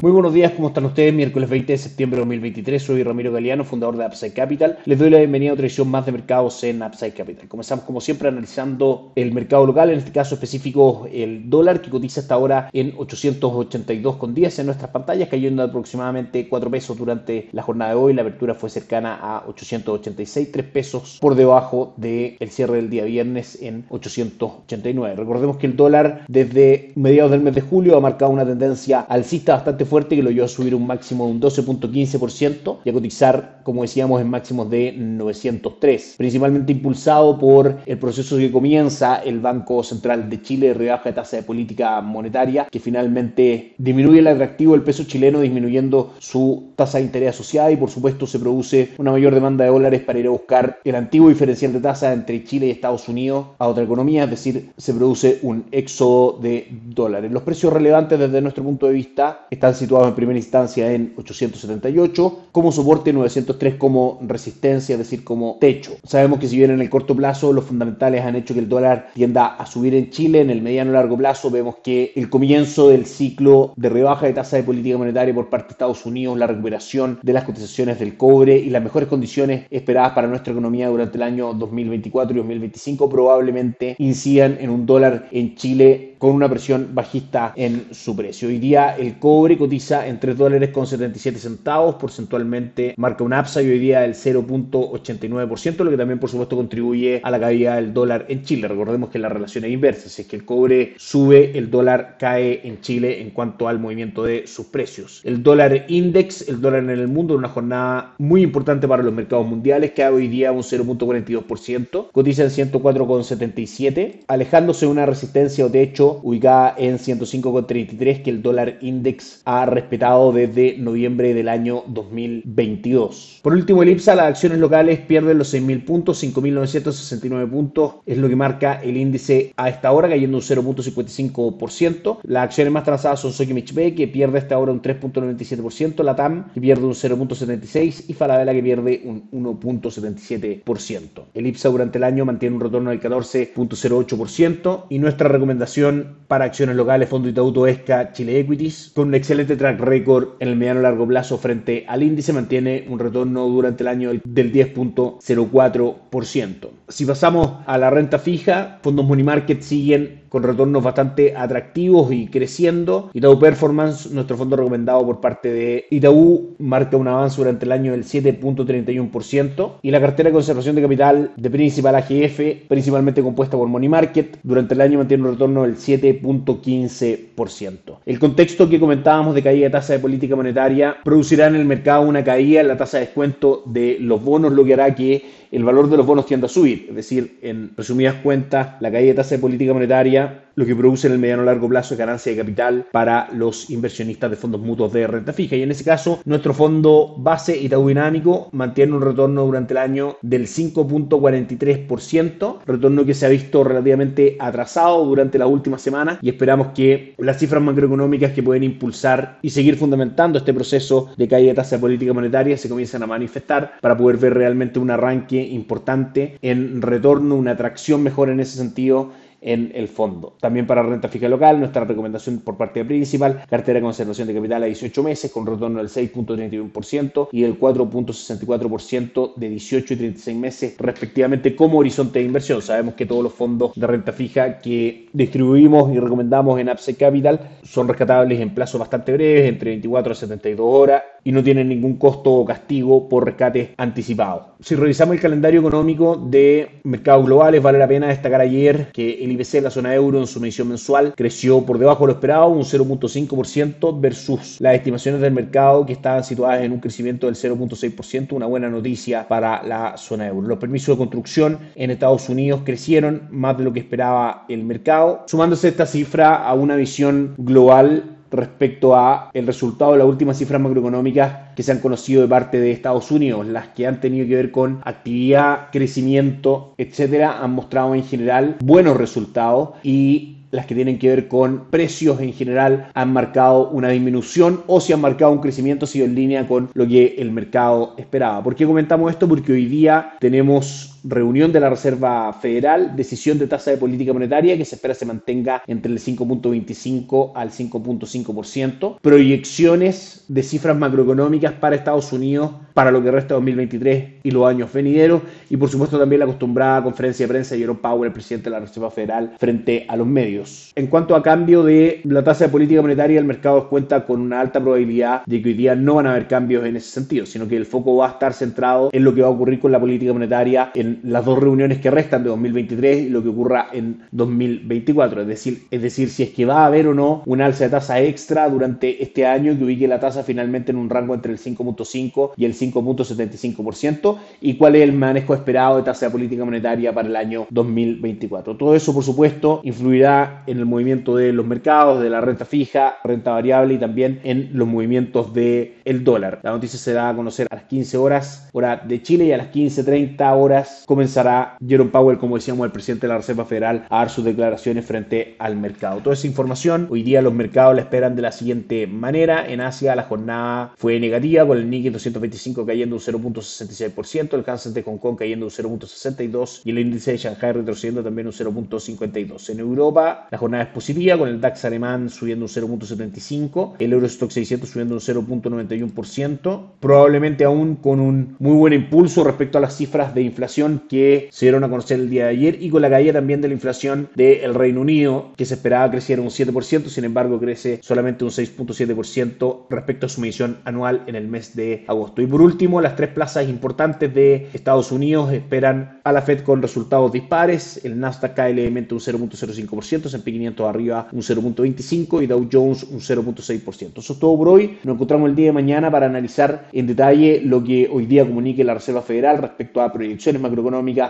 Muy buenos días, ¿cómo están ustedes? Miércoles 20 de septiembre de 2023, soy Ramiro Galeano, fundador de Upside Capital. Les doy la bienvenida a otra edición más de mercados en Upside Capital. Comenzamos como siempre analizando el mercado local, en este caso específico el dólar que cotiza hasta ahora en 882,10 en nuestras pantallas, cayendo aproximadamente 4 pesos durante la jornada de hoy. La apertura fue cercana a 886, 3 pesos por debajo del cierre del día viernes en 889. Recordemos que el dólar desde mediados del mes de julio ha marcado una tendencia alcista bastante fuerte que lo llevó a subir un máximo de un 12.15% y a cotizar, como decíamos, en máximos de 903, principalmente impulsado por el proceso que comienza el Banco Central de Chile de rebaja de tasa de política monetaria, que finalmente disminuye el atractivo del peso chileno, disminuyendo su tasa de interés asociada y por supuesto se produce una mayor demanda de dólares para ir a buscar el antiguo diferencial de tasa entre Chile y Estados Unidos a otra economía, es decir, se produce un éxodo de dólares. Los precios relevantes desde nuestro punto de vista están situados en primera instancia en 878, como soporte 903 como resistencia, es decir, como techo. Sabemos que si bien en el corto plazo los fundamentales han hecho que el dólar tienda a subir en Chile, en el mediano largo plazo vemos que el comienzo del ciclo de rebaja de tasa de política monetaria por parte de Estados Unidos, la recuperación de las cotizaciones del cobre y las mejores condiciones esperadas para nuestra economía durante el año 2024 y 2025 probablemente incidan en un dólar en Chile con una presión bajista en su precio. Hoy día el cobre cotiza en 3 dólares con 77 centavos, porcentualmente marca un upside hoy día del 0.89%, lo que también por supuesto contribuye a la caída del dólar en Chile. Recordemos que la relación es inversa, si es que el cobre sube, el dólar cae en Chile en cuanto al movimiento de sus precios. El dólar index, el dólar en el mundo, una jornada muy importante para los mercados mundiales, que hoy día un 0.42%, cotiza en 104,77, alejándose de una resistencia o techo ubicada en 105,33 que el dólar index ha respetado desde noviembre del año 2022. Por último, el IPSA, las acciones locales pierden los 6.000 puntos, 5.969 puntos es lo que marca el índice a esta hora, cayendo un 0.55%. Las acciones más transadas son Sokimich B, que pierde a esta hora un 3.97%, la TAM, que pierde un 0.76% y Falabella, que pierde un 1.77%. El IPSA durante el año mantiene un retorno del 14.08% y nuestra recomendación para acciones locales, Fondo Itaú Esca, Chile Equities, con un excelente track record en el mediano largo plazo frente al índice, mantiene un retorno durante el año del 10.04%. Si pasamos a la renta fija, fondos Money Market siguen con retornos bastante atractivos y creciendo. Itaú Performance, nuestro fondo recomendado por parte de Itaú, marca un avance durante el año del 7.31% y la cartera de conservación de capital de Principal AGF, principalmente compuesta por Money Market, durante el año mantiene un retorno del 7.15%. El contexto que comentábamos de caída de tasa de política monetaria producirá en el mercado una caída en la tasa de descuento de los bonos, lo que hará que el valor de los bonos tienda a subir. Es decir, en resumidas cuentas, la caída de tasa de política monetaria lo que produce en el mediano largo plazo es ganancia de capital para los inversionistas de fondos mutuos de renta fija. Y en ese caso, nuestro fondo base Itaú Dinámico mantiene un retorno durante el año del 5.43%, retorno que se ha visto relativamente atrasado durante las últimas semanas y esperamos que las cifras macroeconómicas que pueden impulsar y seguir fundamentando este proceso de caída de tasa de política monetaria se comiencen a manifestar para poder ver realmente un arranque importante en retorno, una atracción mejor en ese sentido en el fondo. También para renta fija local, nuestra recomendación por parte de Principal, cartera de conservación de capital a 18 meses con retorno del 6.31% y del 4.64% de 18 y 36 meses respectivamente como horizonte de inversión. Sabemos que todos los fondos de renta fija que distribuimos y recomendamos en Upside Capital son rescatables en plazos bastante breves, entre 24 a 72 horas y no tienen ningún costo o castigo por rescate anticipado. Si revisamos el calendario económico de mercados globales, vale la pena destacar ayer que el IPC de la zona euro en su medición mensual creció por debajo de lo esperado, un 0.5% versus las estimaciones del mercado que estaban situadas en un crecimiento del 0.6%, una buena noticia para la zona euro. Los permisos de construcción en Estados Unidos crecieron más de lo que esperaba el mercado, sumándose esta cifra a una visión global respecto a el resultado de las últimas cifras macroeconómicas que se han conocido de parte de Estados Unidos, las que han tenido que ver con actividad, crecimiento, etcétera, han mostrado en general buenos resultados y las que tienen que ver con precios en general han marcado una disminución o si han marcado un crecimiento ha sido en línea con lo que el mercado esperaba. ¿Por qué comentamos esto? Porque hoy día tenemos reunión de la Reserva Federal, decisión de tasa de política monetaria que se espera se mantenga entre el 5.25 al 5.5%, proyecciones de cifras macroeconómicas para Estados Unidos para lo que resta de 2023 y los años venideros y por supuesto también la acostumbrada conferencia de prensa de Jerome Powell, el presidente de la Reserva Federal, frente a los medios. En cuanto a cambio de la tasa de política monetaria, el mercado cuenta con una alta probabilidad de que hoy día no van a haber cambios en ese sentido, sino que el foco va a estar centrado en lo que va a ocurrir con la política monetaria en las dos reuniones que restan de 2023 y lo que ocurra en 2024. Es decir, es decir, si es que va a haber o no un alza de tasa extra durante este año que ubique la tasa finalmente en un rango entre el 5.5 y el 5.75% y cuál es el manejo esperado de tasa de política monetaria para el año 2024. Todo eso, por supuesto, influirá en el movimiento de los mercados, de la renta fija, renta variable y también en los movimientos del el dólar. La noticia se da a conocer a las 15 horas hora de Chile y a las 15.30 horas comenzará Jerome Powell, como decíamos, el presidente de la Reserva Federal, a dar sus declaraciones frente al mercado. Toda esa información, hoy día los mercados la esperan de la siguiente manera. En Asia la jornada fue negativa, con el Nikkei 225 cayendo un 0.66%, el Hansen de Hong Kong cayendo un 0.62% y el índice de Shanghai retrocediendo también un 0.52%. En Europa la jornada es positiva, con el DAX alemán subiendo un 0.75%, el Eurostock 600 subiendo un 0.91%, probablemente aún con un muy buen impulso respecto a las cifras de inflación que se dieron a conocer el día de ayer y con la caída también de la inflación del Reino Unido, que se esperaba creciera un 7%, sin embargo crece solamente un 6.7% respecto a su medición anual en el mes de agosto. Y por último, las tres plazas importantes de Estados Unidos esperan a la Fed con resultados dispares. El Nasdaq cae levemente un 0.05%, S&P 500 arriba un 0.25% y Dow Jones un 0.6%. Eso es todo por hoy. Nos encontramos el día de mañana para analizar en detalle lo que hoy día comunique la Reserva Federal respecto a proyecciones macroeconómicas,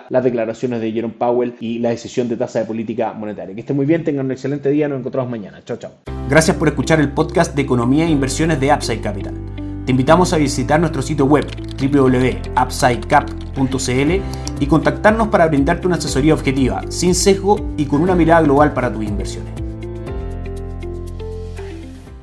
las declaraciones de Jerome Powell y la decisión de tasa de política monetaria. Que estén muy bien, tengan un excelente día, nos encontramos mañana. Chao, chao. Gracias por escuchar el podcast de Economía e Inversiones de Upside Capital. Te invitamos a visitar nuestro sitio web www.upsidecap.cl y contactarnos para brindarte una asesoría objetiva, sin sesgo y con una mirada global para tus inversiones.